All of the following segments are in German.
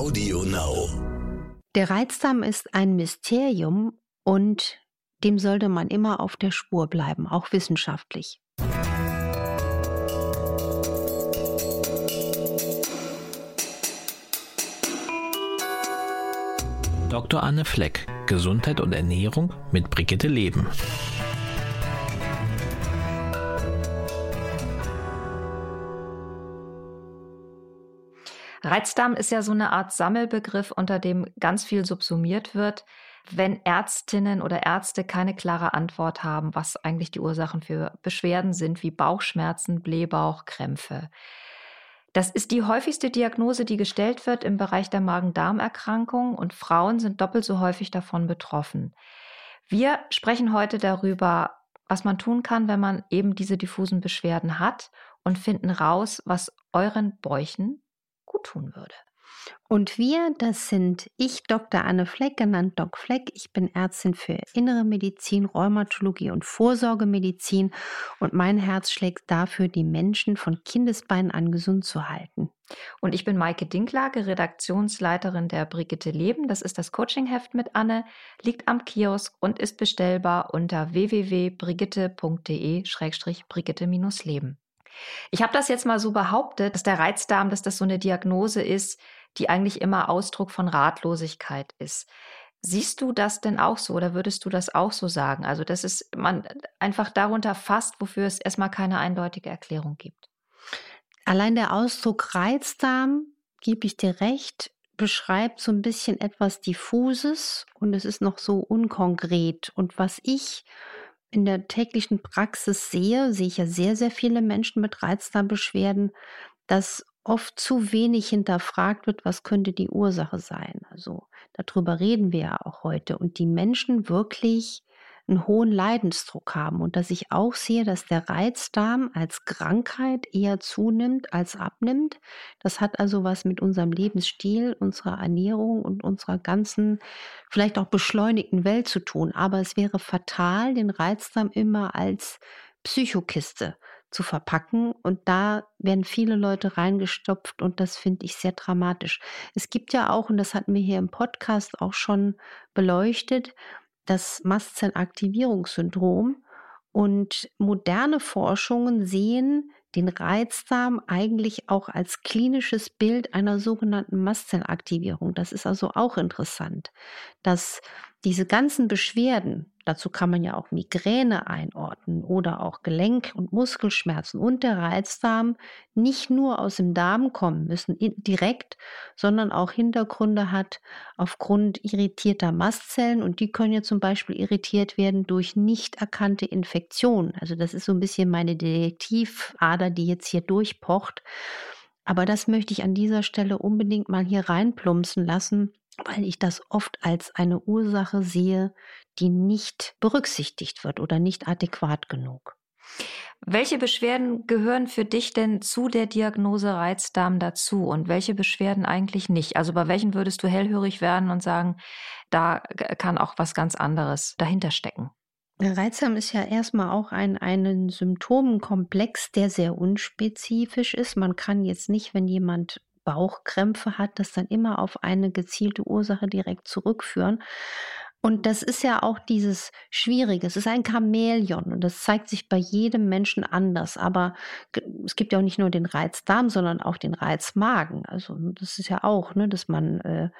Audio Now. Der Reizdarm ist ein Mysterium und dem sollte man immer auf der Spur bleiben, auch wissenschaftlich. Dr. Anne Fleck, Gesundheit und Ernährung mit Brigitte Leben. Reizdarm ist ja so eine Art Sammelbegriff, unter dem ganz viel subsumiert wird, wenn Ärztinnen oder Ärzte keine klare Antwort haben, was eigentlich die Ursachen für Beschwerden sind, wie Bauchschmerzen, Blähbauch, Krämpfe. Das ist die häufigste Diagnose, die gestellt wird im Bereich der Magen-Darm-Erkrankung und Frauen sind doppelt so häufig davon betroffen. Wir sprechen heute darüber, was man tun kann, wenn man eben diese diffusen Beschwerden hat und finden raus, was euren Bäuchen gut tun würde. Und wir, das sind ich, Dr. Anne Fleck, genannt Doc Fleck. Ich bin Ärztin für Innere Medizin, Rheumatologie und Vorsorgemedizin und mein Herz schlägt dafür, die Menschen von Kindesbeinen an gesund zu halten. Und ich bin Maike Dinklage, Redaktionsleiterin der Brigitte Leben. Das ist das Coachingheft mit Anne, liegt am Kiosk und ist bestellbar unter www.brigitte.de-brigitte-leben. Ich habe das jetzt mal so behauptet, dass der Reizdarm, dass das so eine Diagnose ist, die eigentlich immer Ausdruck von Ratlosigkeit ist. Siehst du das denn auch so oder würdest du das auch so sagen? Also, dass es man einfach darunter fasst, wofür es erstmal keine eindeutige Erklärung gibt. Allein der Ausdruck Reizdarm, gebe ich dir recht, beschreibt so ein bisschen etwas Diffuses und es ist noch so unkonkret. Und was ich in der täglichen Praxis sehe, sehe ich ja sehr, sehr viele Menschen mit Reizdarmbeschwerden, dass oft zu wenig hinterfragt wird, was könnte die Ursache sein. Also darüber reden wir ja auch heute. Und die Menschen wirklich einen hohen Leidensdruck haben und dass ich auch sehe, dass der Reizdarm als Krankheit eher zunimmt als abnimmt. Das hat also was mit unserem Lebensstil, unserer Ernährung und unserer ganzen, vielleicht auch beschleunigten Welt zu tun. Aber es wäre fatal, den Reizdarm immer als Psychokiste zu verpacken. Und da werden viele Leute reingestopft und das finde ich sehr dramatisch. Es gibt ja auch, und das hatten wir hier im Podcast auch schon beleuchtet, das Mastzellaktivierungssyndrom. Und moderne Forschungen sehen den Reizdarm eigentlich auch als klinisches Bild einer sogenannten Mastzellaktivierung. Das ist also auch interessant, dass diese ganzen Beschwerden, dazu kann man ja auch Migräne einordnen oder auch Gelenk- und Muskelschmerzen und der Reizdarm nicht nur aus dem Darm kommen müssen direkt, sondern auch Hintergründe hat aufgrund irritierter Mastzellen und die können ja zum Beispiel irritiert werden durch nicht erkannte Infektionen. Also das ist so ein bisschen meine Detektivader, die jetzt hier durchpocht. Aber das möchte ich an dieser Stelle unbedingt mal hier reinplumpsen lassen, weil ich das oft als eine Ursache sehe, die nicht berücksichtigt wird oder nicht adäquat genug. Welche Beschwerden gehören für dich denn zu der Diagnose Reizdarm dazu und welche Beschwerden eigentlich nicht? Also bei welchen würdest du hellhörig werden und sagen, da kann auch was ganz anderes dahinter stecken? Reizdarm ist ja erstmal auch ein, ein Symptomenkomplex, der sehr unspezifisch ist. Man kann jetzt nicht, wenn jemand Bauchkrämpfe hat, das dann immer auf eine gezielte Ursache direkt zurückführen. Und das ist ja auch dieses Schwierige. Es ist ein Chamäleon und das zeigt sich bei jedem Menschen anders. Aber es gibt ja auch nicht nur den Reizdarm, sondern auch den Reizmagen. Also das ist ja auch, ne, dass man äh,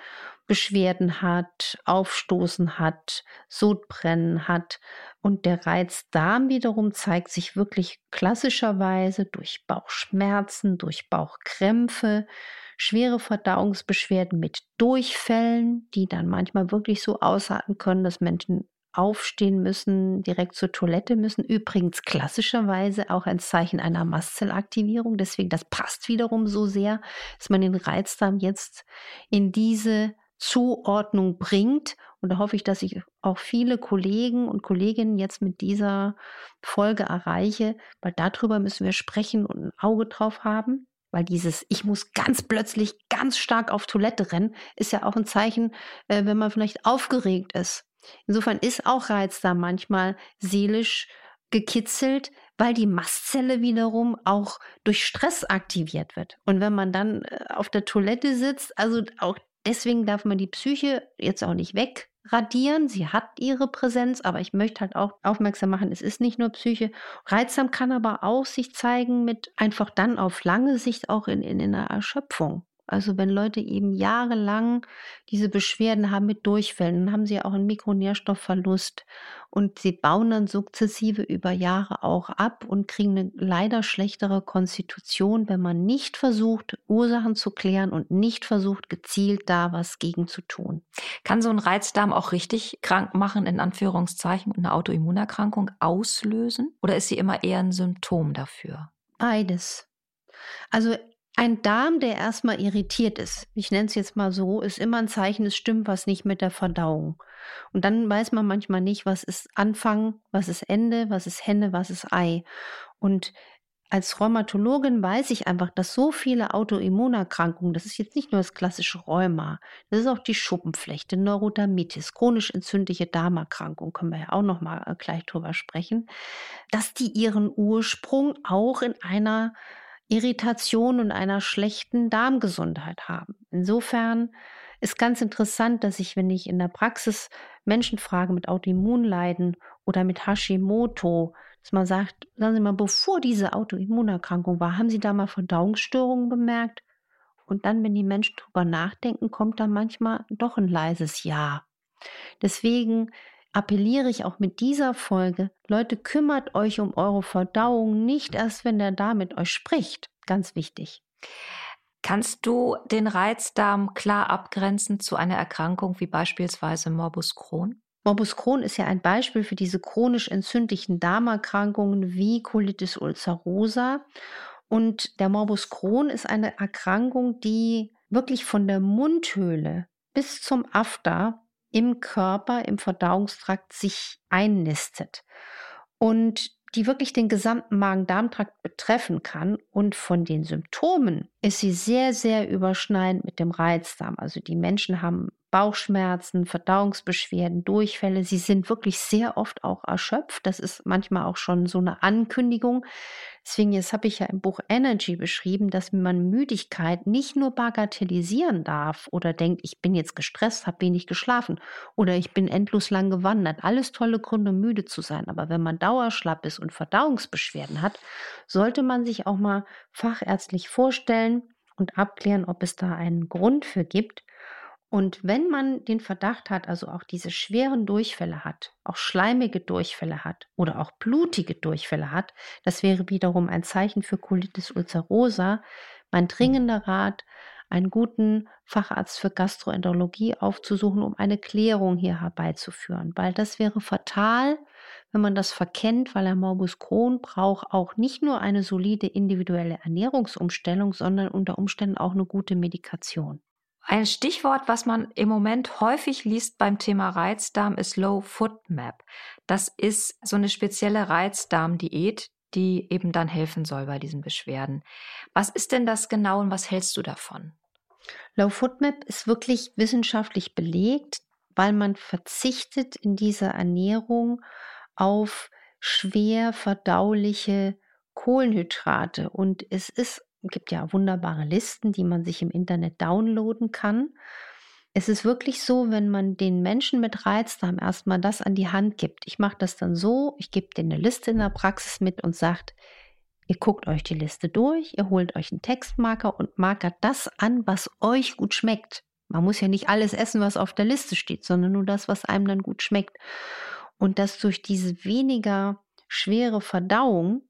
Beschwerden hat, Aufstoßen hat, Sodbrennen hat. Und der Reizdarm wiederum zeigt sich wirklich klassischerweise durch Bauchschmerzen, durch Bauchkrämpfe, schwere Verdauungsbeschwerden mit Durchfällen, die dann manchmal wirklich so ausarten können, dass Menschen aufstehen müssen, direkt zur Toilette müssen. Übrigens klassischerweise auch ein Zeichen einer Mastzellaktivierung. Deswegen, das passt wiederum so sehr, dass man den Reizdarm jetzt in diese Zuordnung bringt. Und da hoffe ich, dass ich auch viele Kollegen und Kolleginnen jetzt mit dieser Folge erreiche, weil darüber müssen wir sprechen und ein Auge drauf haben. Weil dieses, ich muss ganz plötzlich ganz stark auf Toilette rennen, ist ja auch ein Zeichen, äh, wenn man vielleicht aufgeregt ist. Insofern ist auch Reiz da manchmal seelisch gekitzelt, weil die Mastzelle wiederum auch durch Stress aktiviert wird. Und wenn man dann äh, auf der Toilette sitzt, also auch deswegen darf man die Psyche jetzt auch nicht wegradieren. Sie hat ihre Präsenz, aber ich möchte halt auch aufmerksam machen, es ist nicht nur Psyche. Reizsam kann aber auch sich zeigen mit einfach dann auf lange Sicht auch in, in, in einer Erschöpfung. Also wenn Leute eben jahrelang diese Beschwerden haben mit Durchfällen, dann haben sie auch einen Mikronährstoffverlust und sie bauen dann sukzessive über Jahre auch ab und kriegen eine leider schlechtere Konstitution, wenn man nicht versucht, Ursachen zu klären und nicht versucht, gezielt da was gegen zu tun. Kann so ein Reizdarm auch richtig krank machen, in Anführungszeichen, eine Autoimmunerkrankung auslösen? Oder ist sie immer eher ein Symptom dafür? Beides. Also ein Darm, der erstmal irritiert ist, ich nenne es jetzt mal so, ist immer ein Zeichen, es stimmt was nicht mit der Verdauung. Und dann weiß man manchmal nicht, was ist Anfang, was ist Ende, was ist Henne, was ist Ei. Und als Rheumatologin weiß ich einfach, dass so viele Autoimmunerkrankungen, das ist jetzt nicht nur das klassische Rheuma, das ist auch die Schuppenflechte, Neurodermitis, chronisch entzündliche Darmerkrankung, können wir ja auch noch mal äh, gleich drüber sprechen, dass die ihren Ursprung auch in einer Irritation und einer schlechten Darmgesundheit haben. Insofern ist ganz interessant, dass ich, wenn ich in der Praxis Menschen frage mit Autoimmunleiden oder mit Hashimoto, dass man sagt, sagen Sie mal, bevor diese Autoimmunerkrankung war, haben Sie da mal Verdauungsstörungen bemerkt? Und dann, wenn die Menschen drüber nachdenken, kommt da manchmal doch ein leises Ja. Deswegen appelliere ich auch mit dieser Folge, Leute, kümmert euch um eure Verdauung, nicht erst, wenn der Darm mit euch spricht. Ganz wichtig. Kannst du den Reizdarm klar abgrenzen zu einer Erkrankung wie beispielsweise Morbus Crohn? Morbus Crohn ist ja ein Beispiel für diese chronisch entzündlichen Darmerkrankungen wie Colitis ulcerosa. Und der Morbus Crohn ist eine Erkrankung, die wirklich von der Mundhöhle bis zum After im Körper, im Verdauungstrakt sich einnistet und die wirklich den gesamten Magen-Darm-Trakt betreffen kann. Und von den Symptomen ist sie sehr, sehr überschneidend mit dem Reizdarm. Also die Menschen haben Bauchschmerzen, Verdauungsbeschwerden, Durchfälle. Sie sind wirklich sehr oft auch erschöpft. Das ist manchmal auch schon so eine Ankündigung. Deswegen, jetzt habe ich ja im Buch Energy beschrieben, dass man Müdigkeit nicht nur bagatellisieren darf oder denkt, ich bin jetzt gestresst, habe wenig geschlafen oder ich bin endlos lang gewandert. Alles tolle Gründe, müde zu sein. Aber wenn man dauerschlapp ist und Verdauungsbeschwerden hat, sollte man sich auch mal fachärztlich vorstellen und abklären, ob es da einen Grund für gibt. Und wenn man den Verdacht hat, also auch diese schweren Durchfälle hat, auch schleimige Durchfälle hat oder auch blutige Durchfälle hat, das wäre wiederum ein Zeichen für Colitis ulcerosa, mein dringender Rat, einen guten Facharzt für Gastroenterologie aufzusuchen, um eine Klärung hier herbeizuführen, weil das wäre fatal, wenn man das verkennt, weil ein Morbus Crohn braucht auch nicht nur eine solide individuelle Ernährungsumstellung, sondern unter Umständen auch eine gute Medikation. Ein Stichwort, was man im Moment häufig liest beim Thema Reizdarm, ist Low Food Map. Das ist so eine spezielle Reizdarmdiät, die eben dann helfen soll bei diesen Beschwerden. Was ist denn das genau und was hältst du davon? Low Food Map ist wirklich wissenschaftlich belegt, weil man verzichtet in dieser Ernährung auf schwer verdauliche Kohlenhydrate und es ist gibt ja wunderbare Listen, die man sich im Internet downloaden kann. Es ist wirklich so, wenn man den Menschen mit Reizdarm erstmal das an die Hand gibt. Ich mache das dann so, ich gebe denen eine Liste in der Praxis mit und sagt, ihr guckt euch die Liste durch, ihr holt euch einen Textmarker und markert das an, was euch gut schmeckt. Man muss ja nicht alles essen, was auf der Liste steht, sondern nur das, was einem dann gut schmeckt. Und dass durch diese weniger schwere Verdauung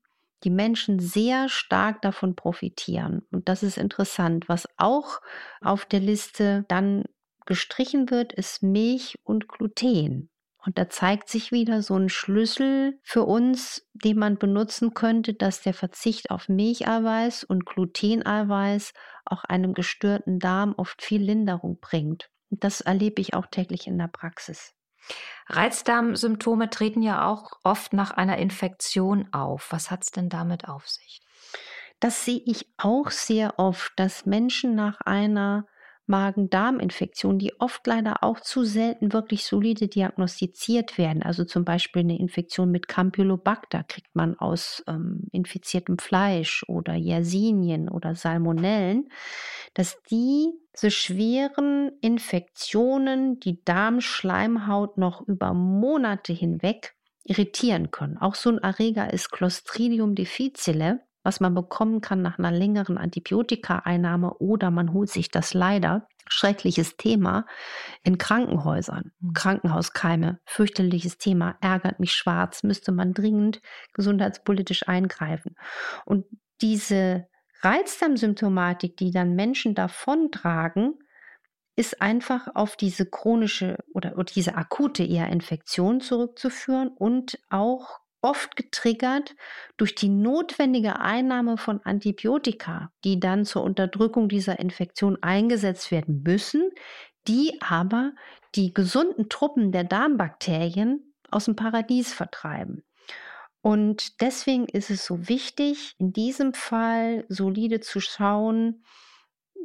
die Menschen sehr stark davon profitieren. Und das ist interessant. Was auch auf der Liste dann gestrichen wird, ist Milch und Gluten. Und da zeigt sich wieder so ein Schlüssel für uns, den man benutzen könnte, dass der Verzicht auf Milcheiweiß und Gluteneiweiß auch einem gestörten Darm oft viel Linderung bringt. Und das erlebe ich auch täglich in der Praxis. Reizdarmsymptome treten ja auch oft nach einer Infektion auf. Was hat es denn damit auf sich? Das sehe ich auch sehr oft, dass Menschen nach einer Magen-Darm-Infektionen, die oft leider auch zu selten wirklich solide diagnostiziert werden. Also zum Beispiel eine Infektion mit Campylobacter kriegt man aus ähm, infiziertem Fleisch oder Yersinien oder Salmonellen, dass diese schweren Infektionen die Darmschleimhaut noch über Monate hinweg irritieren können. Auch so ein Erreger ist Clostridium difficile was man bekommen kann nach einer längeren Antibiotikaeinnahme oder man holt sich das leider, schreckliches Thema, in Krankenhäusern. Mhm. Krankenhauskeime, fürchterliches Thema, ärgert mich schwarz, müsste man dringend gesundheitspolitisch eingreifen. Und diese Reizdarmsymptomatik, die dann Menschen davontragen, ist einfach auf diese chronische oder, oder diese akute eher Infektion zurückzuführen und auch oft getriggert durch die notwendige Einnahme von Antibiotika, die dann zur Unterdrückung dieser Infektion eingesetzt werden müssen, die aber die gesunden Truppen der Darmbakterien aus dem Paradies vertreiben. Und deswegen ist es so wichtig, in diesem Fall solide zu schauen,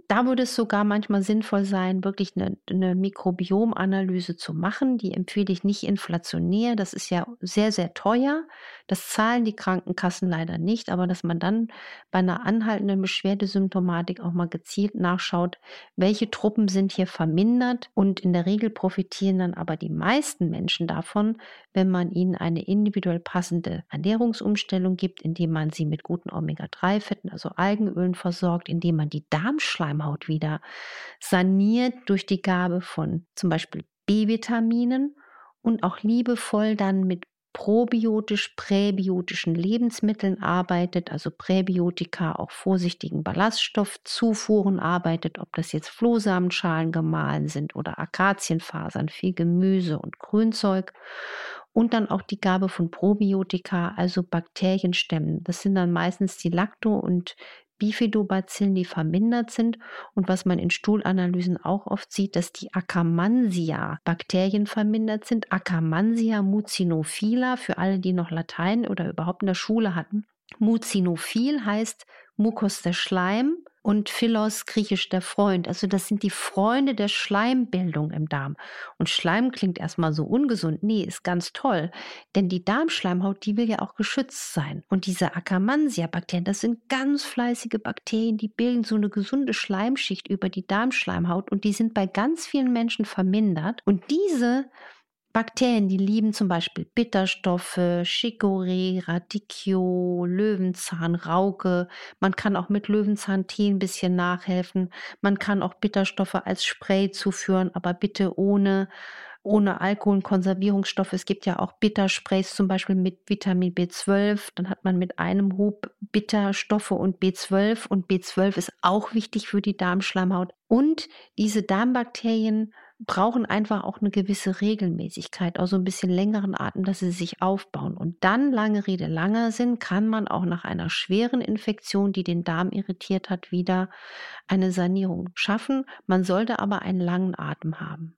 da würde es sogar manchmal sinnvoll sein, wirklich eine, eine Mikrobiomanalyse zu machen. Die empfehle ich nicht inflationär. Das ist ja sehr, sehr teuer. Das zahlen die Krankenkassen leider nicht. Aber dass man dann bei einer anhaltenden Beschwerdesymptomatik auch mal gezielt nachschaut, welche Truppen sind hier vermindert. Und in der Regel profitieren dann aber die meisten Menschen davon, wenn man ihnen eine individuell passende Ernährungsumstellung gibt, indem man sie mit guten Omega-3-Fetten, also Algenölen versorgt, indem man die Darmschleimhaut wieder saniert durch die Gabe von zum Beispiel B-Vitaminen und auch liebevoll dann mit probiotisch-präbiotischen Lebensmitteln arbeitet, also Präbiotika auch vorsichtigen Ballaststoffzufuhren arbeitet, ob das jetzt Flohsamenschalen gemahlen sind oder Akazienfasern, viel Gemüse und Grünzeug und dann auch die Gabe von Probiotika, also Bakterienstämmen. Das sind dann meistens die Lacto- und Bifidobacillen, die vermindert sind. Und was man in Stuhlanalysen auch oft sieht, dass die Akkermansia-Bakterien vermindert sind. Akkermansia mucinophila, für alle, die noch Latein oder überhaupt in der Schule hatten. Mucinophil heißt Mukos der Schleim und Philos griechisch der Freund. Also das sind die Freunde der Schleimbildung im Darm. Und Schleim klingt erstmal so ungesund. Nee, ist ganz toll. Denn die Darmschleimhaut, die will ja auch geschützt sein. Und diese Akkermansia-Bakterien, das sind ganz fleißige Bakterien, die bilden so eine gesunde Schleimschicht über die Darmschleimhaut und die sind bei ganz vielen Menschen vermindert. Und diese Bakterien, die lieben zum Beispiel Bitterstoffe, Chicorée, Radicchio, Löwenzahn, Rauke. Man kann auch mit Löwenzahntee ein bisschen nachhelfen. Man kann auch Bitterstoffe als Spray zuführen, aber bitte ohne ohne Alkohol und Konservierungsstoffe. Es gibt ja auch Bittersprays zum Beispiel mit Vitamin B12. Dann hat man mit einem Hub Bitterstoffe und B12 und B12 ist auch wichtig für die Darmschleimhaut. Und diese Darmbakterien brauchen einfach auch eine gewisse Regelmäßigkeit, auch so ein bisschen längeren Atem, dass sie sich aufbauen. Und dann, lange Rede, langer Sinn, kann man auch nach einer schweren Infektion, die den Darm irritiert hat, wieder eine Sanierung schaffen. Man sollte aber einen langen Atem haben.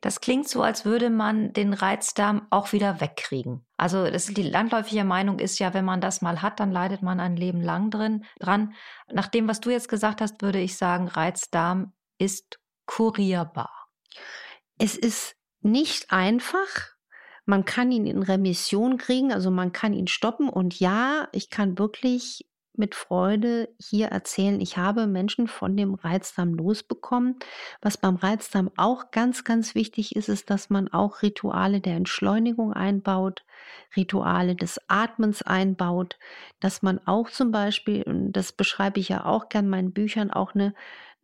Das klingt so, als würde man den Reizdarm auch wieder wegkriegen. Also die landläufige Meinung ist ja, wenn man das mal hat, dann leidet man ein Leben lang drin dran. Nach dem, was du jetzt gesagt hast, würde ich sagen, Reizdarm ist kurierbar. Es ist nicht einfach. Man kann ihn in Remission kriegen, also man kann ihn stoppen. Und ja, ich kann wirklich mit Freude hier erzählen, ich habe Menschen von dem Reizdarm losbekommen. Was beim Reizdarm auch ganz, ganz wichtig ist, ist, dass man auch Rituale der Entschleunigung einbaut, Rituale des Atmens einbaut, dass man auch zum Beispiel, und das beschreibe ich ja auch gern in meinen Büchern, auch eine,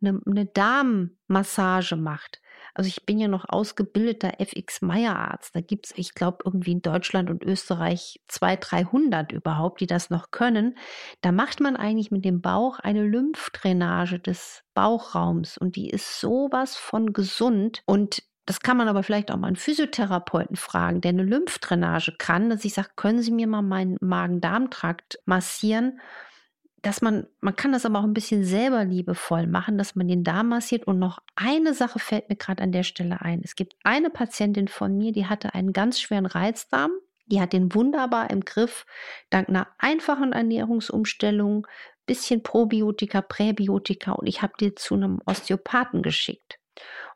eine, eine Darmmassage macht. Also ich bin ja noch ausgebildeter FX-Meyer-Arzt. Da gibt es, ich glaube, irgendwie in Deutschland und Österreich 200, 300 überhaupt, die das noch können. Da macht man eigentlich mit dem Bauch eine Lymphdrainage des Bauchraums und die ist sowas von gesund und das kann man aber vielleicht auch mal einen Physiotherapeuten fragen, der eine Lymphdrainage kann, dass ich sage, können Sie mir mal meinen Magen-Darm-Trakt massieren? Dass man, man kann das aber auch ein bisschen selber liebevoll machen, dass man den Darm massiert. Und noch eine Sache fällt mir gerade an der Stelle ein. Es gibt eine Patientin von mir, die hatte einen ganz schweren Reizdarm. Die hat den wunderbar im Griff, dank einer einfachen Ernährungsumstellung bisschen Probiotika, Präbiotika und ich habe die zu einem Osteopathen geschickt.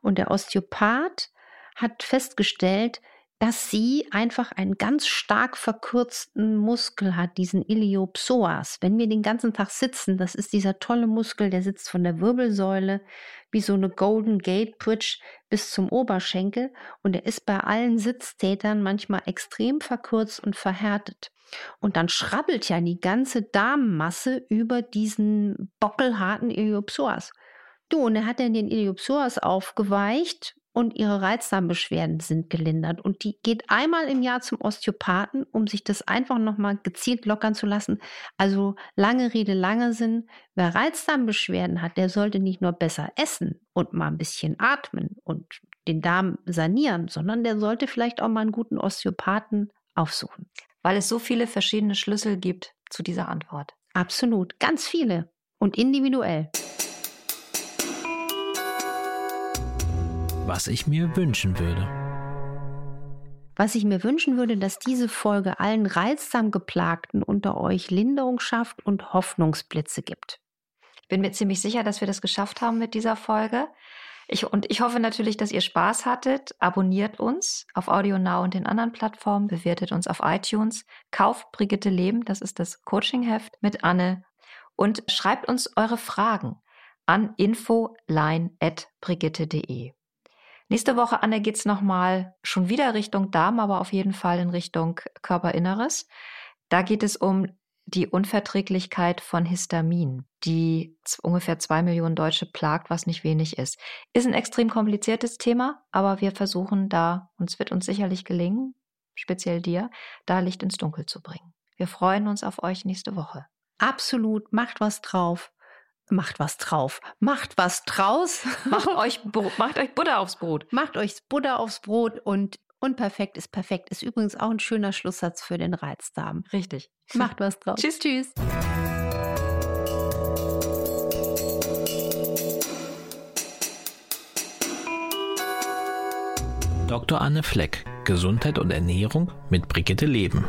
Und der Osteopath hat festgestellt, dass sie einfach einen ganz stark verkürzten Muskel hat, diesen Iliopsoas. Wenn wir den ganzen Tag sitzen, das ist dieser tolle Muskel, der sitzt von der Wirbelsäule wie so eine Golden Gate Bridge bis zum Oberschenkel und er ist bei allen Sitztätern manchmal extrem verkürzt und verhärtet. Und dann schrabbelt ja die ganze Darmmasse über diesen bockelharten Iliopsoas. Du, und er hat dann den Iliopsoas aufgeweicht und ihre Reizdarmbeschwerden sind gelindert. Und die geht einmal im Jahr zum Osteopathen, um sich das einfach nochmal gezielt lockern zu lassen. Also lange Rede, lange Sinn. Wer Reizdarmbeschwerden hat, der sollte nicht nur besser essen und mal ein bisschen atmen und den Darm sanieren, sondern der sollte vielleicht auch mal einen guten Osteopathen aufsuchen. Weil es so viele verschiedene Schlüssel gibt zu dieser Antwort. Absolut, ganz viele und individuell. Was ich mir wünschen würde. Was ich mir wünschen würde, dass diese Folge allen reizsam geplagten unter euch Linderung schafft und Hoffnungsblitze gibt. Ich bin mir ziemlich sicher, dass wir das geschafft haben mit dieser Folge. Ich, und ich hoffe natürlich, dass ihr Spaß hattet. Abonniert uns auf Audio Now und den anderen Plattformen, bewertet uns auf iTunes, kauft Brigitte Leben, das ist das Coachingheft mit Anne und schreibt uns eure Fragen an infoline.brigitte.de. Nächste Woche, Anne, geht's nochmal schon wieder Richtung Darm, aber auf jeden Fall in Richtung Körperinneres. Da geht es um die Unverträglichkeit von Histamin, die ungefähr zwei Millionen Deutsche plagt, was nicht wenig ist. Ist ein extrem kompliziertes Thema, aber wir versuchen da, und es wird uns sicherlich gelingen, speziell dir, da Licht ins Dunkel zu bringen. Wir freuen uns auf euch nächste Woche. Absolut, macht was drauf. Macht was drauf. Macht was draus. Macht euch, macht euch Butter aufs Brot. Macht euch Butter aufs Brot und unperfekt ist perfekt. Ist übrigens auch ein schöner Schlusssatz für den Reizdarm. Richtig. Macht was draus. tschüss, tschüss. Dr. Anne Fleck, Gesundheit und Ernährung mit Brigitte Leben.